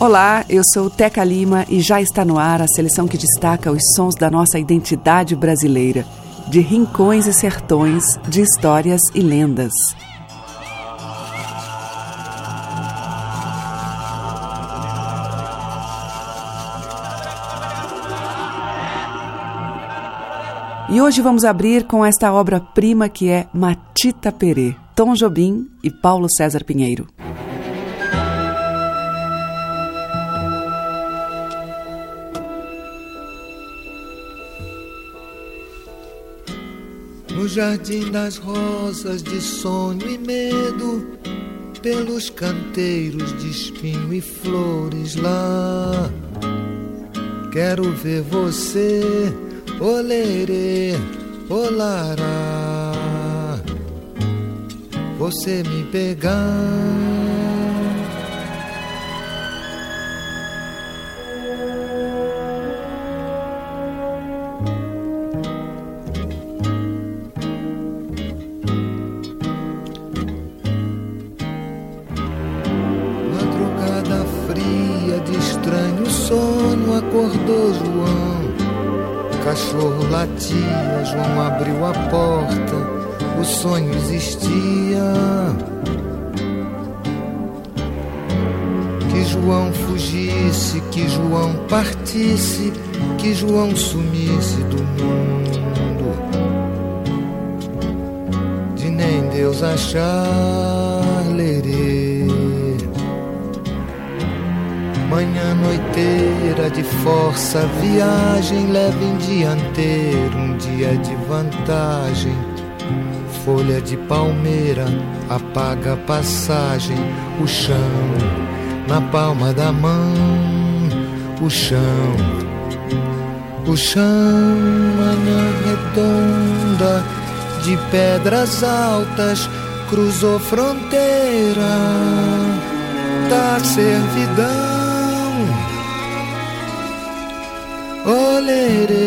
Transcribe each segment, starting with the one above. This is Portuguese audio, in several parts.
Olá, eu sou Teca Lima e já está no ar a seleção que destaca os sons da nossa identidade brasileira, de rincões e sertões, de histórias e lendas. E hoje vamos abrir com esta obra-prima que é Matita Perê, Tom Jobim e Paulo César Pinheiro. No jardim das rosas de sonho e medo, pelos canteiros de espinho e flores lá. Quero ver você, olerê, olará. Você me pegar. Acordou João. Cachorro latia, João abriu a porta, o sonho existia. Que João fugisse, que João partisse, que João sumisse do mundo. De nem Deus achar Manhã noiteira de força, viagem leve em dianteiro, um dia de vantagem. Folha de palmeira apaga a passagem, o chão na palma da mão, o chão, o chão, manhã redonda de pedras altas, cruzou fronteira da servidão. Olerê,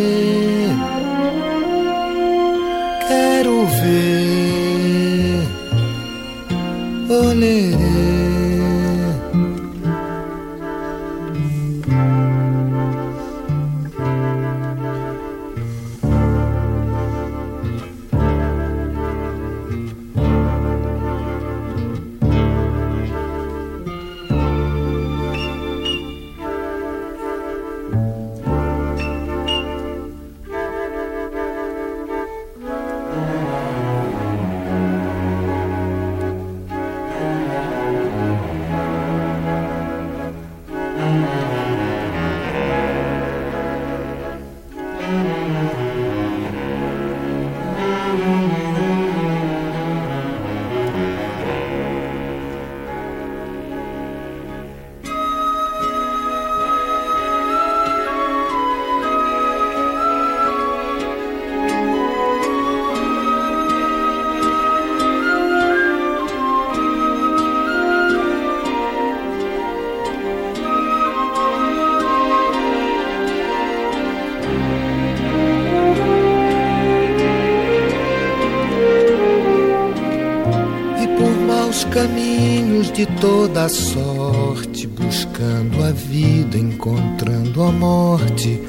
toda sorte, buscando a vida, encontrando a morte,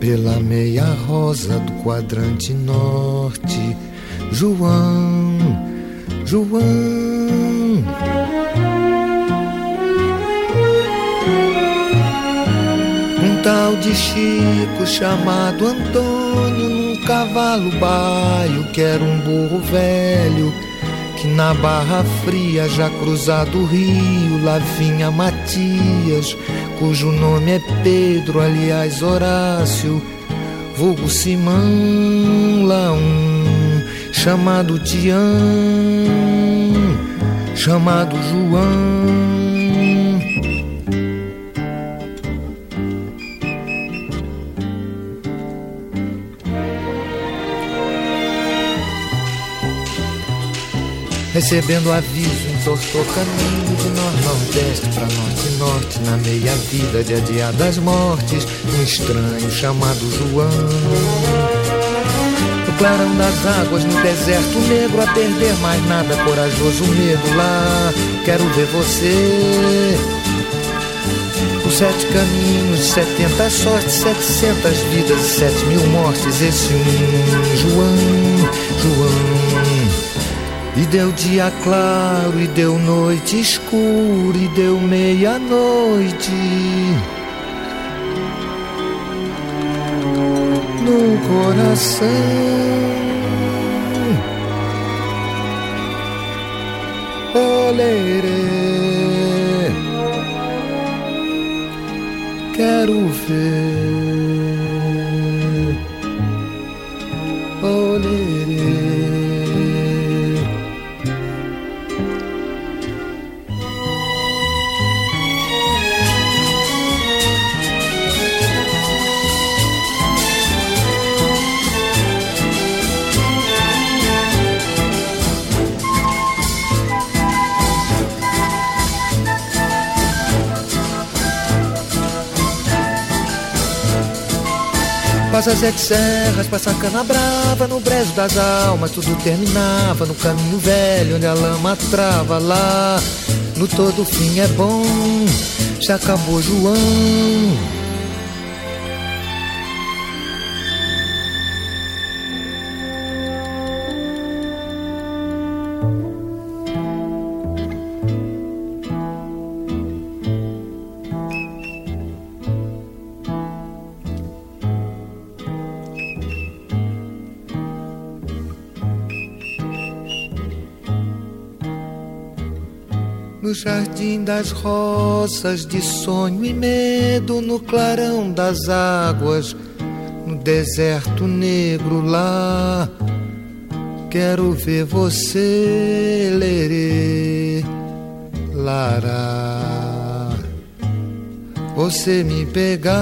pela meia rosa do quadrante norte. João, João. Um tal de Chico chamado Antônio, num cavalo baio, que era um burro velho, na Barra Fria, já cruzado o rio, lá vinha Matias, cujo nome é Pedro, aliás Horácio, vulgo Simão, lá um, chamado Tião, chamado João. Recebendo aviso, entortou caminho de nor-nordeste pra norte-norte, na meia-vida de adiadas mortes, um estranho chamado João. No clarão das águas, no deserto negro, a perder mais nada, corajoso medo lá, quero ver você. Os sete caminhos, setenta sortes, setecentas vidas e sete mil mortes, esse um João, João. E deu dia claro, e deu noite escura, e deu meia-noite. No coração. Olerê. Quero ver. Passa sete serras, passa cana brava No brejo das almas tudo terminava No caminho velho onde a lama trava Lá. No todo fim é bom Já acabou João jardim das rosas, de sonho e medo, no clarão das águas, no deserto negro lá. Quero ver você, lerê, lara. Você me pegar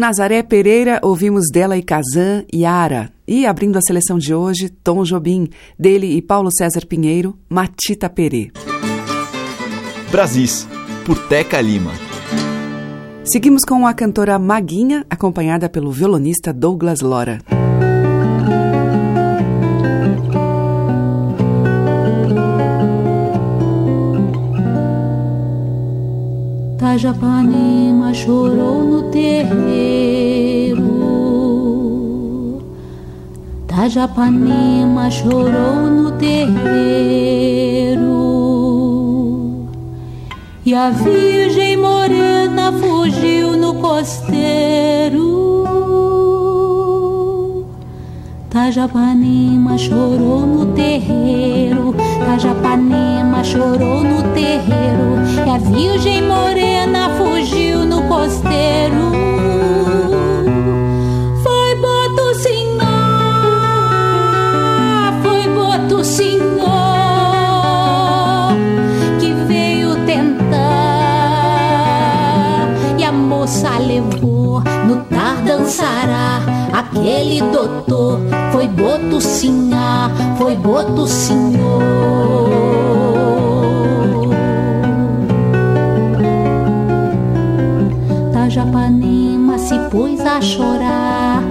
Nazaré Pereira, ouvimos dela e Kazan, Yara. E abrindo a seleção de hoje, Tom Jobim, dele e Paulo César Pinheiro, Matita Perê. Brasis, por Teca Lima. Seguimos com a cantora Maguinha, acompanhada pelo violonista Douglas Lora. Tajapanema chorou no terreiro. Tajapanema chorou no terreiro. E a Virgem Morena fugiu no costeiro. Tajapanema chorou no terreiro. Tajapanema chorou no terreiro. E a Virgem Morena Boto Senhor. Tajapanema se pôs a chorar.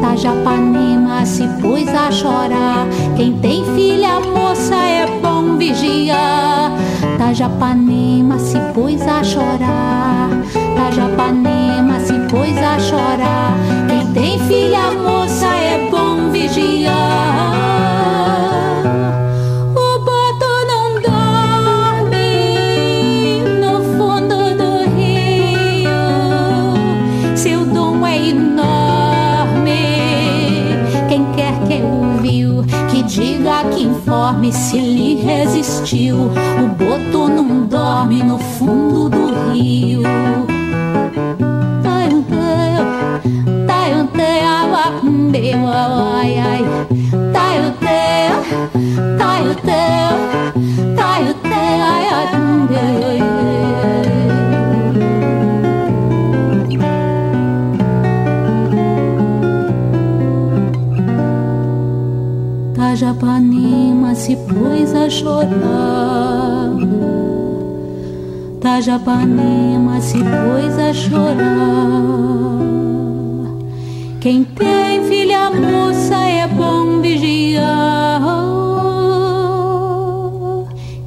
Tajapanema se pôs a chorar. Quem tem filha moça é bom vigiar. Tajapanema se pôs a chorar. Tajapanema se pôs a chorar. Quem tem filha moça é bom vigiar. dorme se lhe resistiu. O boto não dorme no fundo do rio. Ai, ai, ai, ai, ai, a chorar. Tajapanema se pôs a chorar. Quem tem filha moça é bom vigiar.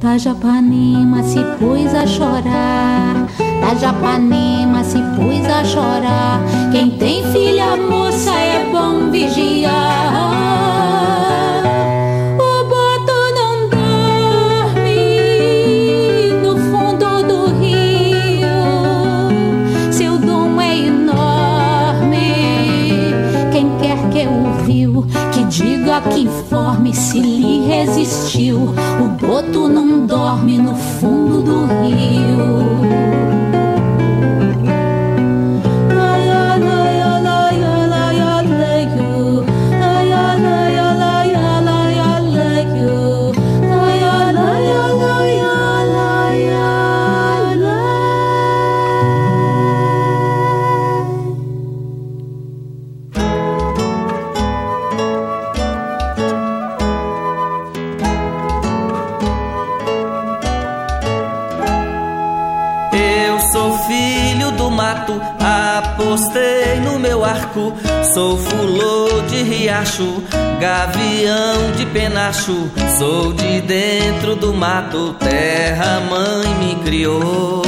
Tajapanema se pôs a chorar. Tajapanema se pôs a chorar. Quem tem filha moça é bom vigiar. Informe se lhe resistiu. O boto não dorme no fundo do rio. No meu arco. Sou fulô de riacho, gavião de penacho. Sou de dentro do mato, terra mãe me criou.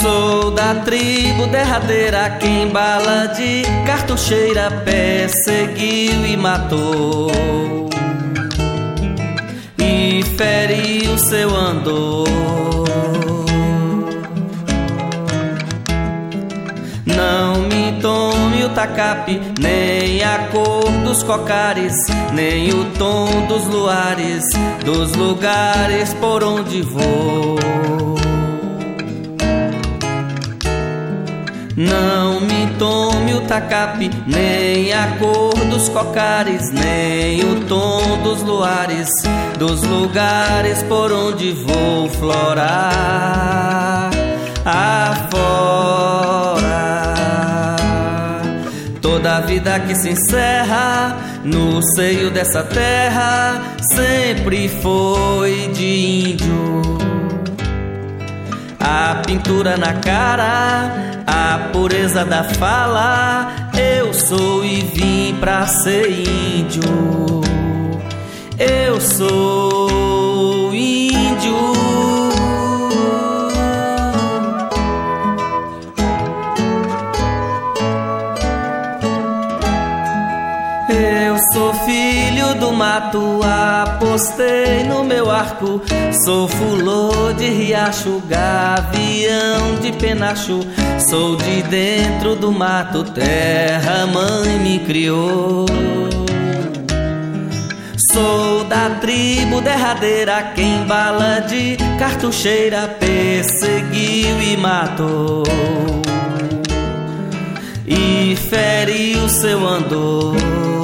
Sou da tribo derradeira, quem bala de cartucheira perseguiu e matou. E feriu seu andor. Tacape, nem a cor dos cocares, nem o tom dos luares, dos lugares por onde vou. Não me tome o tacape, nem a cor dos cocares, nem o tom dos luares, dos lugares por onde vou florar afora. Vida que se encerra no seio dessa terra sempre foi de índio. A pintura na cara, a pureza da fala, eu sou e vim pra ser índio. Eu sou mato, apostei no meu arco. Sou fulô de riacho, gavião de penacho. Sou de dentro do mato, terra mãe me criou. Sou da tribo derradeira, quem bala de cartucheira perseguiu e matou. E feriu seu andor.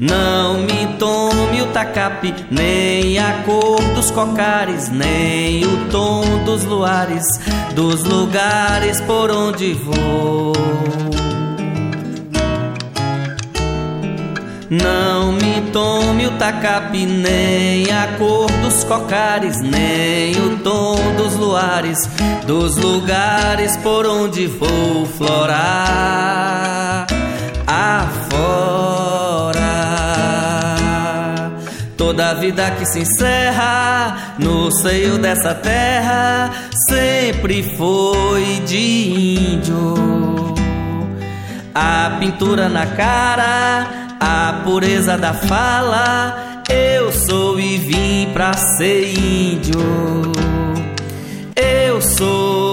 Não me tome o tacape, nem a cor dos cocares, nem o tom dos luares, dos lugares por onde vou. Não me tome o tacape, nem a cor dos cocares, nem o tom dos luares, dos lugares por onde vou florar afora. Toda vida que se encerra no seio dessa terra sempre foi de índio. A pintura na cara, a pureza da fala, eu sou e vim pra ser índio. Eu sou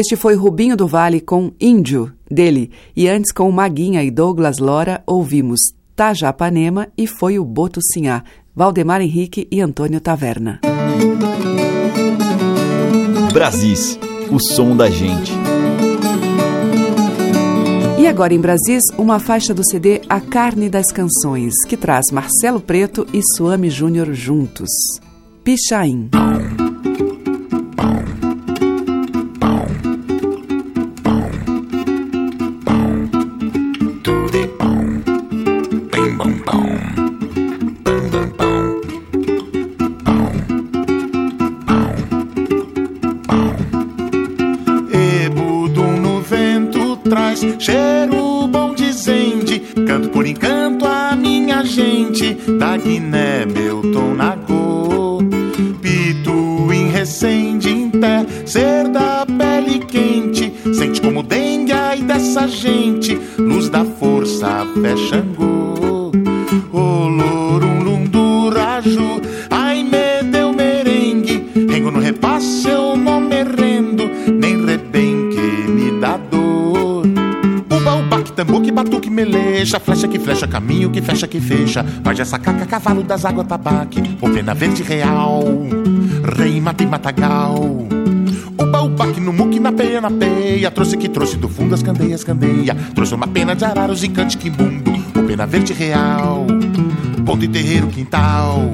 Este foi Rubinho do Vale com Índio, dele, e antes com Maguinha e Douglas Lora ouvimos Tajapanema e foi o Boto Sinhá, Valdemar Henrique e Antônio Taverna. Brasis, o som da gente. E agora em Brasis, uma faixa do CD A Carne das Canções, que traz Marcelo Preto e Suame Júnior juntos. Pichain. Cheiro bom de zende. Canto por encanto a minha gente da Guiné, meu tom na em recende em pé, ser da pele quente. Sente como dengue ai dessa gente, luz da força, fecha melecha, flecha que flecha, caminho que fecha que fecha. Varja sacaca, cavalo das águas, tabaque, o pena verde real, rei mata e matagal. Uba, uba, que no muque, na peia, na peia. Trouxe que trouxe do fundo as candeias, candeia. Trouxe uma pena de araros e cante quimbundo, o pena verde real, ponto e terreiro, quintal.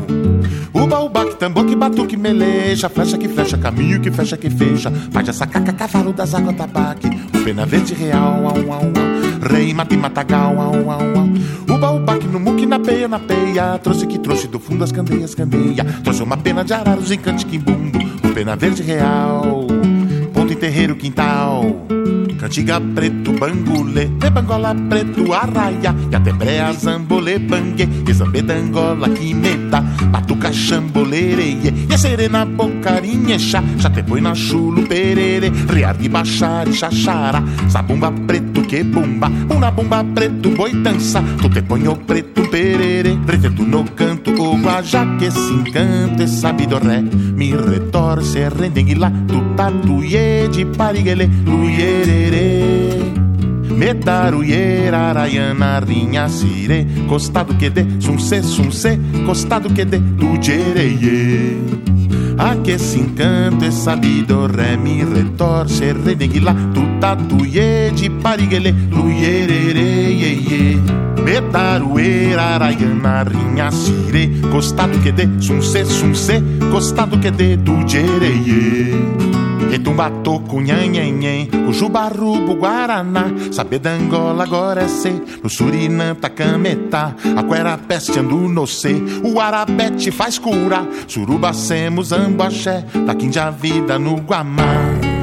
Uba, uba, que tambor, que batuque, meleja, flecha que flecha, caminho que fecha que fecha. Varja sacaca, cavalo das águas, tabaque, o pena verde real, au, au, au. Rei, mate, matagal, au, au, au. Uba, uba, que no muque, na peia, na peia. Trouxe que trouxe do fundo as candeias, candeia. Trouxe uma pena de araros em cante quimbundo. Pena verde real. Ponto em terreiro, quintal. Cantiga preto, bangulê, bangola preto, arraia, e até brea, zambolê, bangue, e zambê dangola, quimeta, batuca, chambolereie, e a serena, bocarinha, chá, já na chulo, perere, riargue, baixare, chachara, sabumba preto, que bumba, uma bumba preto, boi dança, tu te o preto, perere, preto no canto, o guajá que se encanta, e sabe do ré, mi retorce, rendengue lá, tu tatuie de pariguele, luierere, Metaruie, araiana, rinha, sire Costado que de, sunse, sunse Costado que de, tu jereie A que se encanto e sabido Ré, mi, retorce, redenguila Tu tatuie de pariguele Luierere, ye, ye Metaruie, araiana, rinha, sire Costado que de, sunse, sunse Costado que de, tu jereie Etumbatoco, nhanhenhen, o Jubarubo, Guaraná, Sabedangola, agora é C, no Surinã, Tacametá, Aquera, Peste, Andu, Nocê, o Arabete faz cura, Surubacemos, Ambaxé, Taquinja, Vida, no Guamá.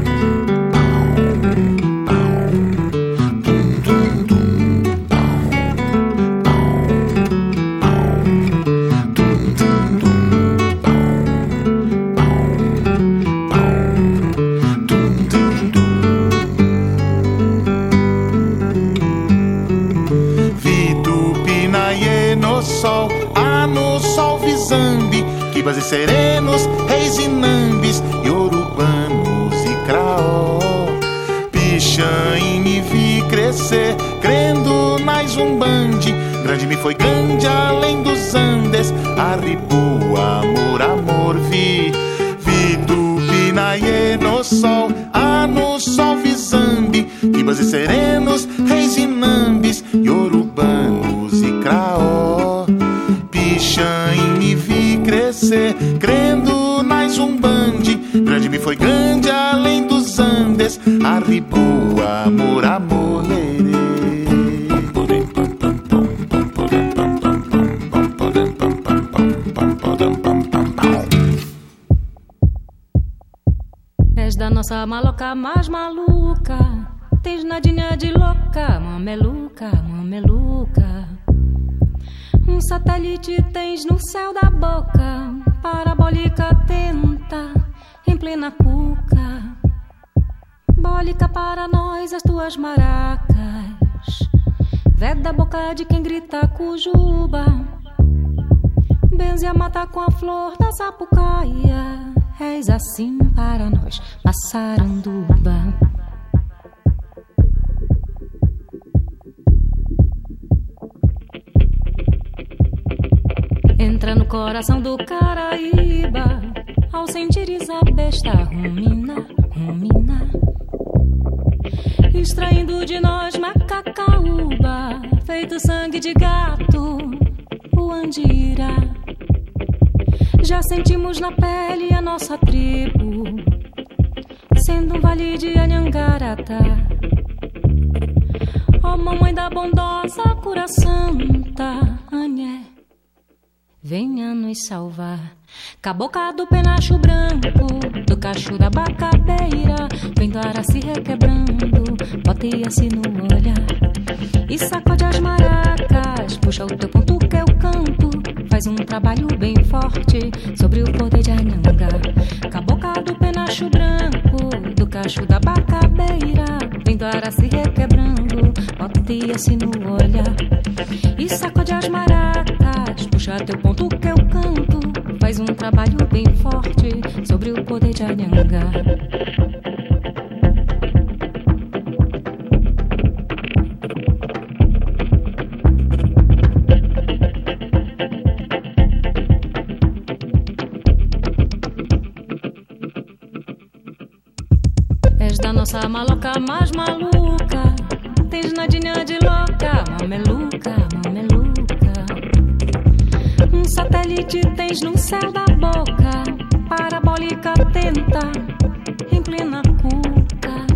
Serenos, reis e nambis, iorubanos e craó. Pichain me vi crescer, crendo nas umbande. Grande me foi grande além dos Andes, arribou amor, amor vi. Vi Tupinaie no sol, ah no sol vizambi, Ibas e serenos, arribou amor, amor. És da nossa maloca mais maluca. Tens nadinha de louca, mameluca, mameluca. Um satélite tens no céu da boca, parabólica tenta em plena cuca. Simbólica para nós as tuas maracas. Vé da boca de quem grita cujuba. Benze a mata com a flor da sapucaia. És assim para nós, passaranduba. Entra no coração do Caraíba ao sentir a besta rumina, rumina. Extraindo de nós macacaúba, feito sangue de gato, o andira. Já sentimos na pele a nossa tribo, sendo um vale de Anhangarata. Ó oh, mamãe da bondosa cura santa, Anhé, venha nos salvar. Caboca do penacho branco, do cacho da bacabeira, vendo a ara se requebrando, boteia-se no olhar. E sacode as maracas, puxa o teu ponto que eu canto, faz um trabalho bem forte sobre o poder de Anhanga. Caboca do penacho branco, do cacho da bacabeira, vendo a ara se requebrando, boteia-se no olhar. E sacode as maracas, puxa teu ponto faz um trabalho bem forte sobre o poder de Anhanga. És da nossa maloca mais maluca. Tens nadinha de louca, mameluca. Um satélite tens no céu da boca, parabólica tenta, inclina a cuca.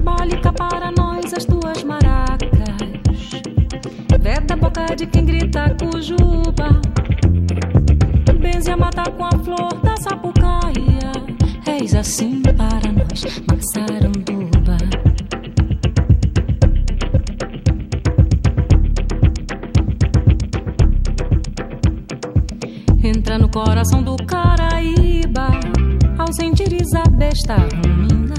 Bólica para nós as tuas maracas. Veda a boca de quem grita cujuba. Benze a mata com a flor da sapucaia. És assim para nós, Massaranduba. Coração do Caraíba, ao sentires a besta rumina,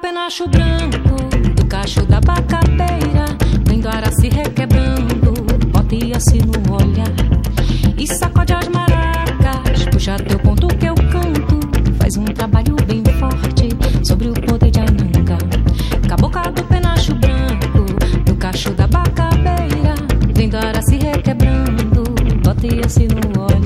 penacho branco, do cacho da bacateira, vendo ara se requebrando, boteia-se no olhar. E sacode as maracas, puxa teu ponto que eu canto, faz um trabalho bem forte sobre o poder de Anhanga. Caboca do penacho branco, do cacho da bacabeira, vendo ara se requebrando, boteia-se no olhar.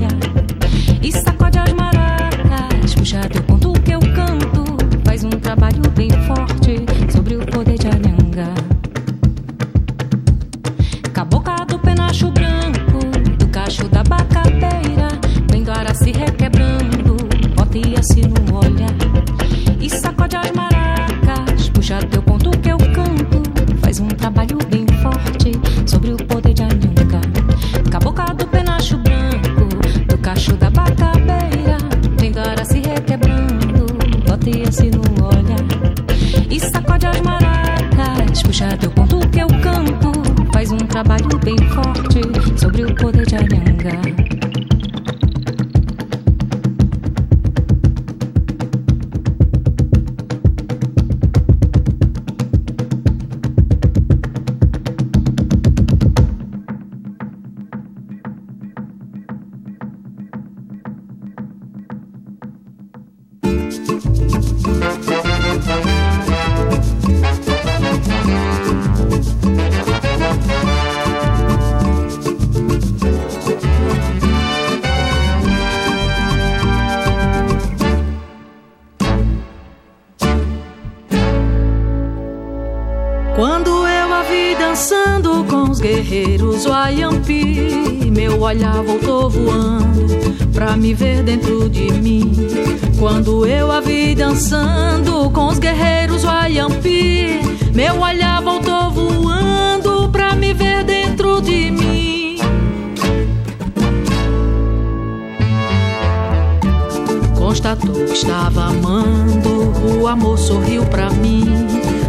Constatou que estava amando, o amor sorriu pra mim.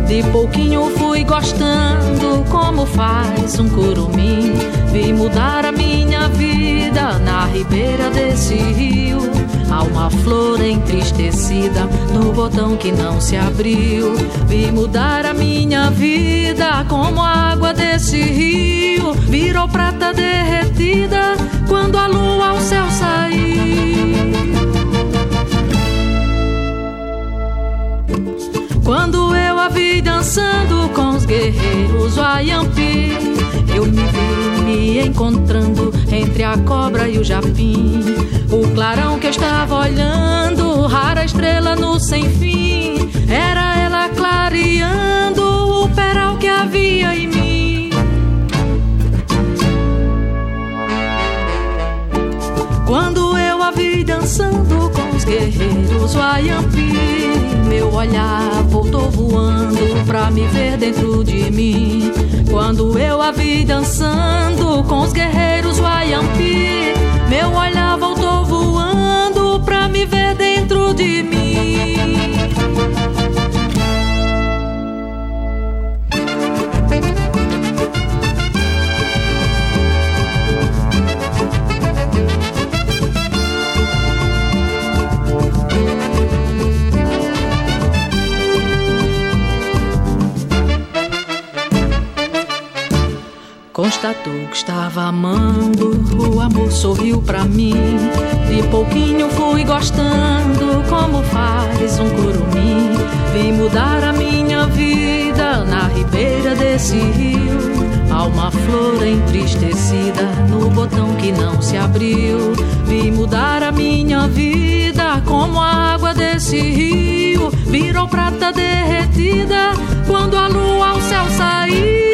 De pouquinho fui gostando, como faz um curumim. Vi mudar a minha vida na ribeira desse rio. Há uma flor entristecida no botão que não se abriu. Vi mudar a minha vida como a água desse rio. Virou prata derretida quando a lua ao céu saiu. Quando eu a vi dançando com os guerreiros Wayampi, eu me vi me encontrando entre a cobra e o japim. O clarão que eu estava olhando, rara estrela no sem fim, era ela clareando o peral que havia em mim. Quando eu a vi dançando com os guerreiros Wayampi, meu olhar voltou voando pra me ver dentro de mim. Quando eu a vi dançando com os guerreiros Wayampi, meu olhar voltou voando pra me ver dentro de mim. Constatou que estava amando, o amor sorriu pra mim. De pouquinho fui gostando, como faz um curumim. Vim mudar a minha vida na ribeira desse rio. Uma flor entristecida no botão que não se abriu. Vim mudar a minha vida como a água desse rio. Virou prata derretida quando a lua ao céu saiu.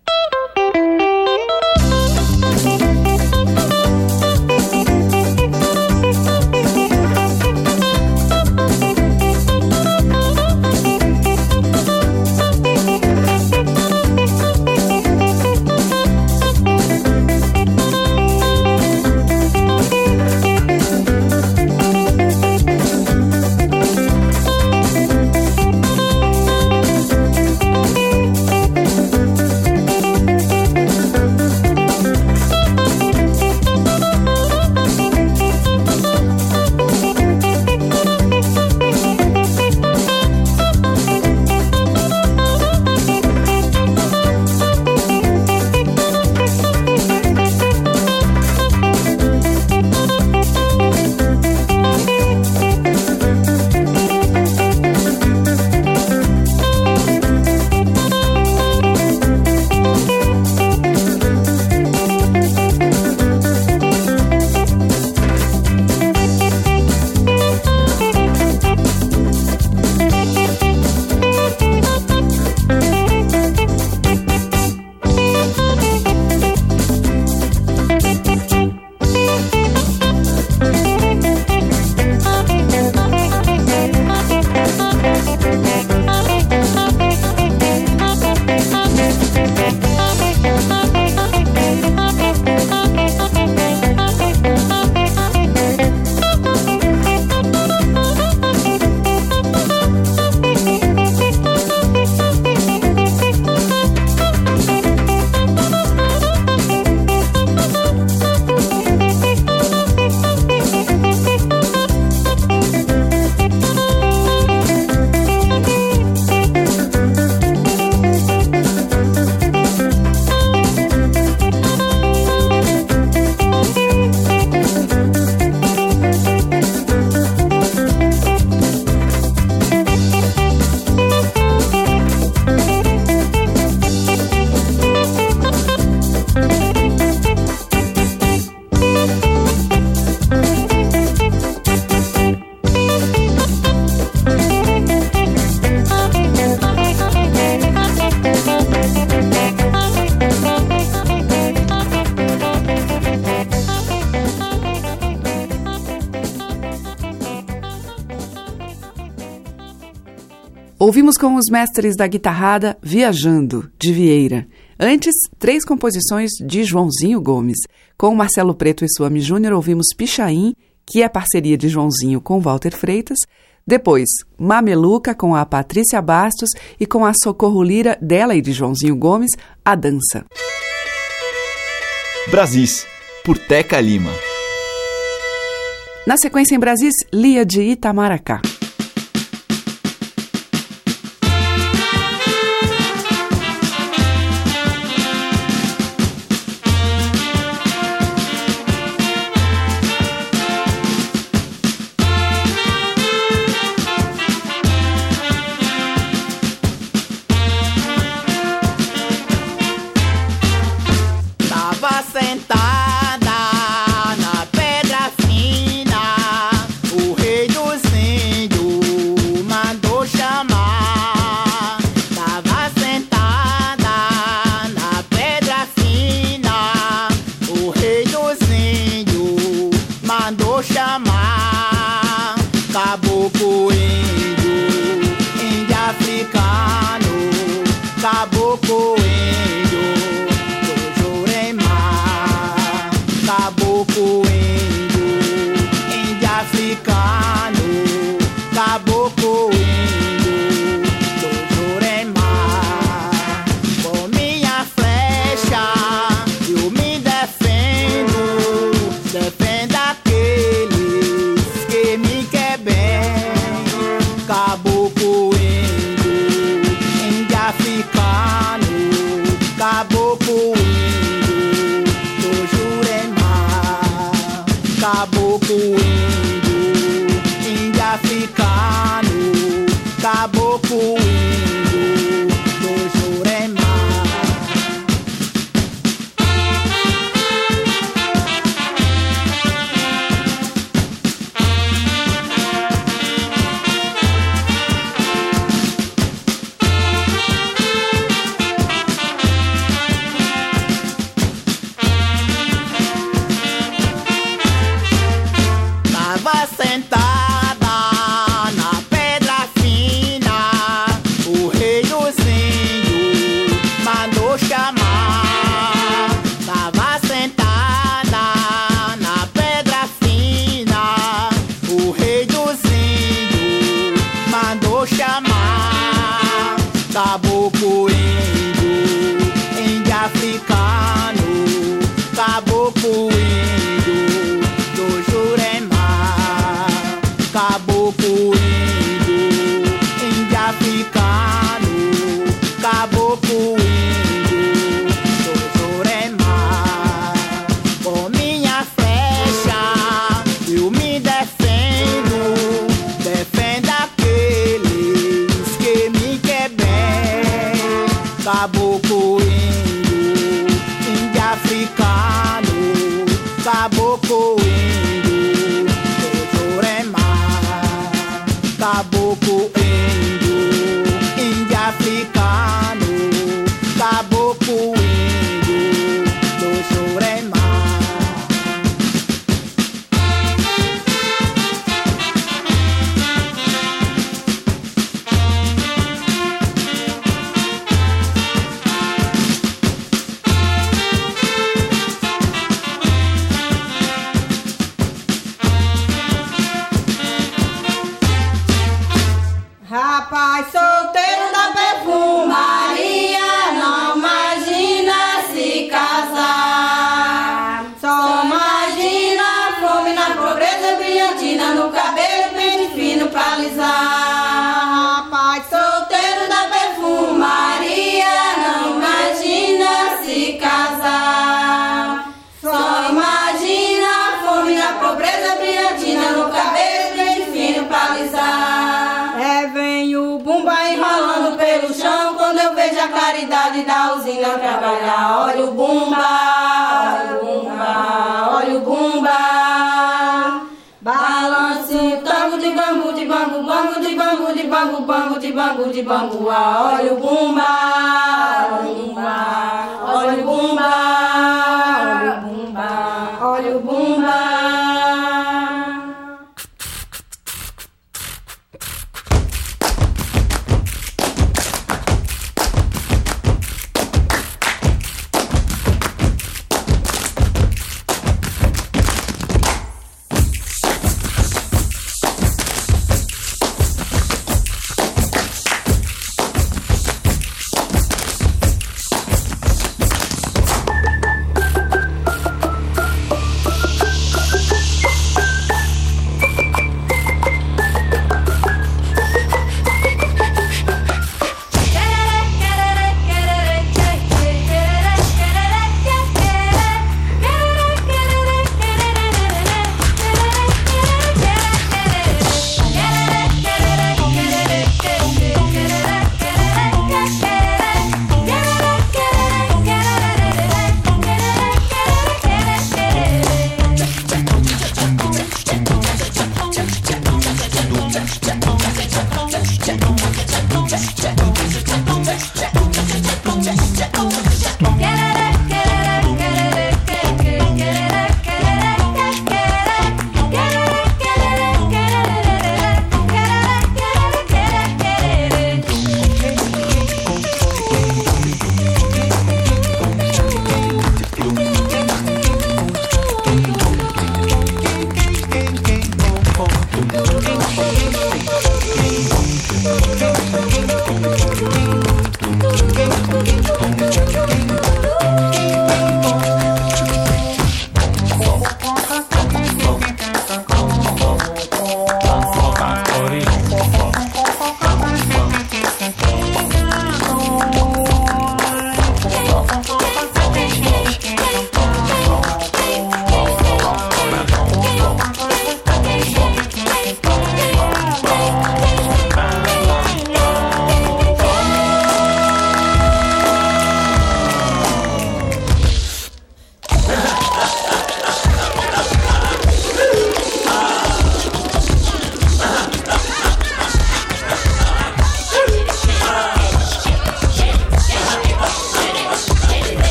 Com os mestres da guitarrada Viajando, de Vieira. Antes, três composições de Joãozinho Gomes. Com Marcelo Preto e Suami Júnior, ouvimos Pichain, que é parceria de Joãozinho com Walter Freitas. Depois, Mameluca com a Patrícia Bastos e com a Socorro Lira, dela e de Joãozinho Gomes, a dança. Brasis, por Teca Lima. Na sequência em Brasis, Lia de Itamaracá. De bambu, de bambu. Olha o bumba,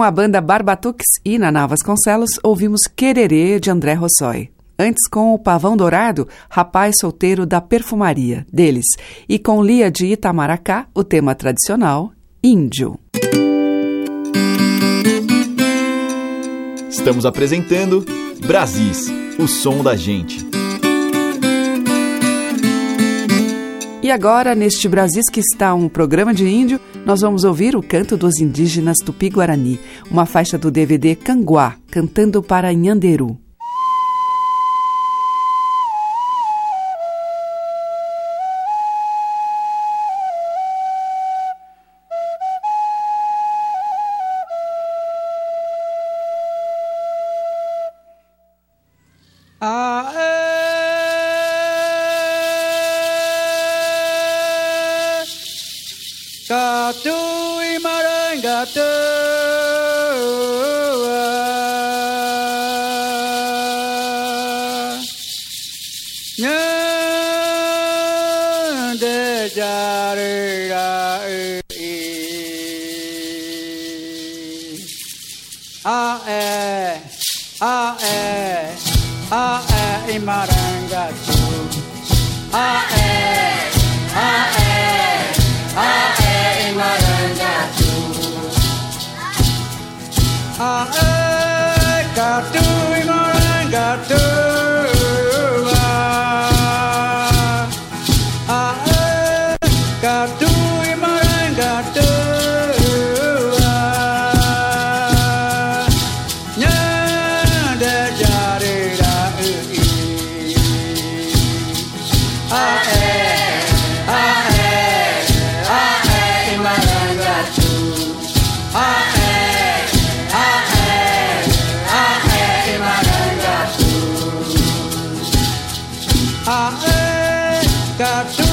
Com a banda Barbatux e Naná Vasconcelos, ouvimos Quererê de André Rossoi. Antes, com o Pavão Dourado, Rapaz Solteiro da Perfumaria, deles. E com Lia de Itamaracá, o tema tradicional, Índio. Estamos apresentando Brasis, o som da gente. E agora, neste Brasis que está um programa de índio, nós vamos ouvir o canto dos indígenas Tupi-Guarani, uma faixa do DVD Canguá, cantando para Nhanderu. got you.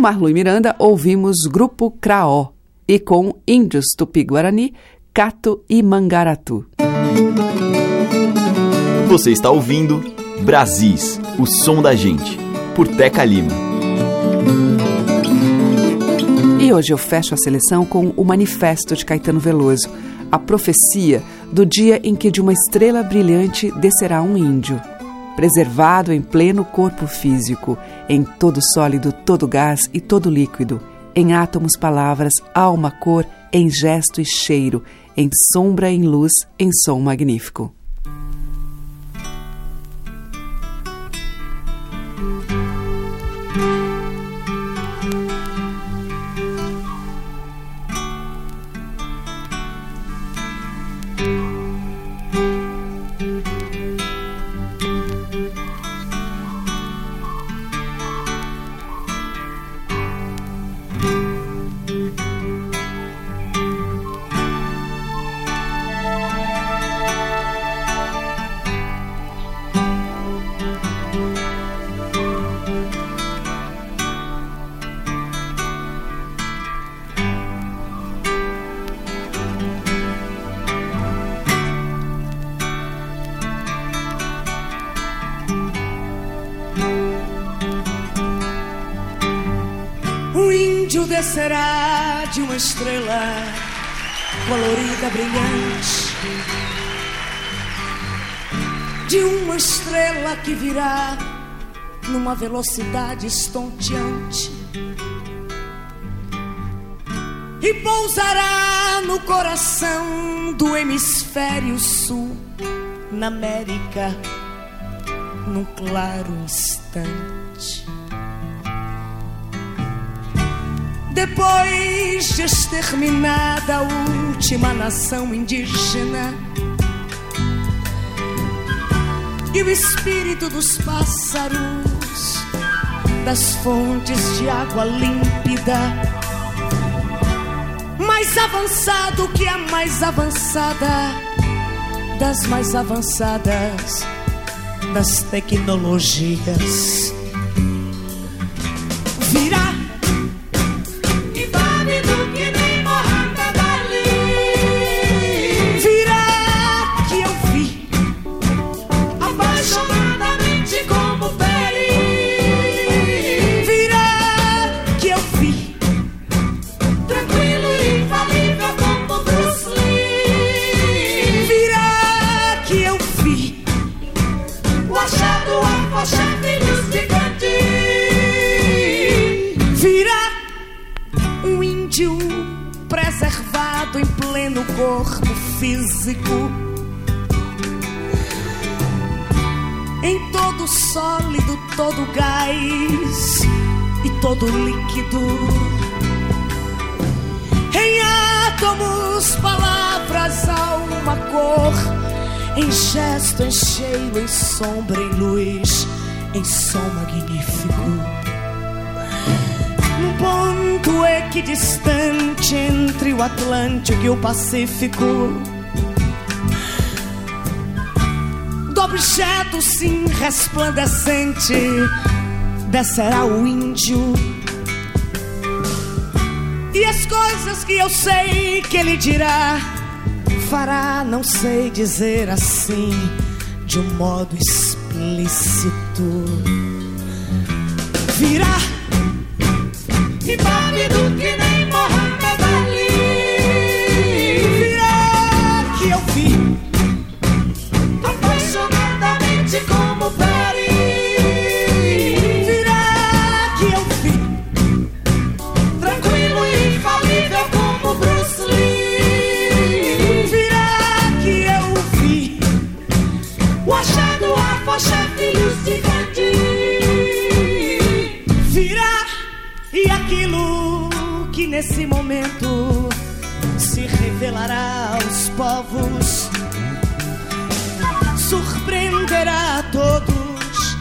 Marlui Miranda, ouvimos Grupo Craó e com Índios Tupi-Guarani, Cato e Mangaratu. Você está ouvindo Brasis, o som da gente, por Teca Lima. E hoje eu fecho a seleção com o Manifesto de Caetano Veloso, a profecia do dia em que de uma estrela brilhante descerá um índio preservado em pleno corpo físico, em todo sólido, todo gás e todo líquido, em átomos, palavras, alma, cor, em gesto e cheiro, em sombra, em luz, em som magnífico. Velocidade estonteante e pousará no coração do hemisfério sul, na América, num claro instante. Depois de exterminada a última nação indígena e o espírito dos pássaros, das fontes de água límpida, mais avançado que a mais avançada das mais avançadas das tecnologias. Sombra, em luz, em som magnífico num ponto equidistante entre o Atlântico e o Pacífico. Do objeto sim resplandecente descerá o índio. E as coisas que eu sei que ele dirá, fará, não sei dizer assim, de um modo explícito. Virá pálido que nem nesse momento se revelará aos povos, surpreenderá a todos,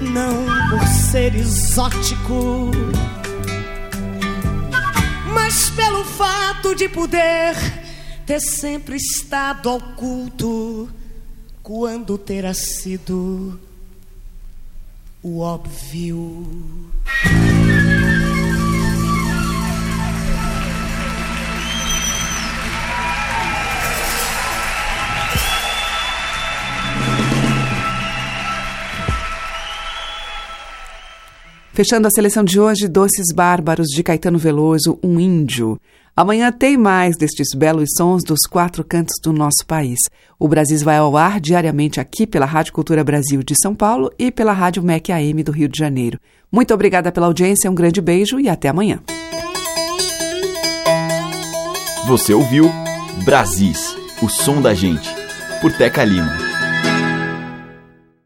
não por ser exótico, mas pelo fato de poder ter sempre estado oculto quando terá sido o óbvio. Fechando a seleção de hoje, Doces Bárbaros de Caetano Veloso, Um Índio. Amanhã tem mais destes belos sons dos quatro cantos do nosso país. O Brasil vai ao ar diariamente aqui pela Rádio Cultura Brasil de São Paulo e pela Rádio MEC AM do Rio de Janeiro. Muito obrigada pela audiência, um grande beijo e até amanhã. Você ouviu Brasis, o som da gente, por Teca Lima.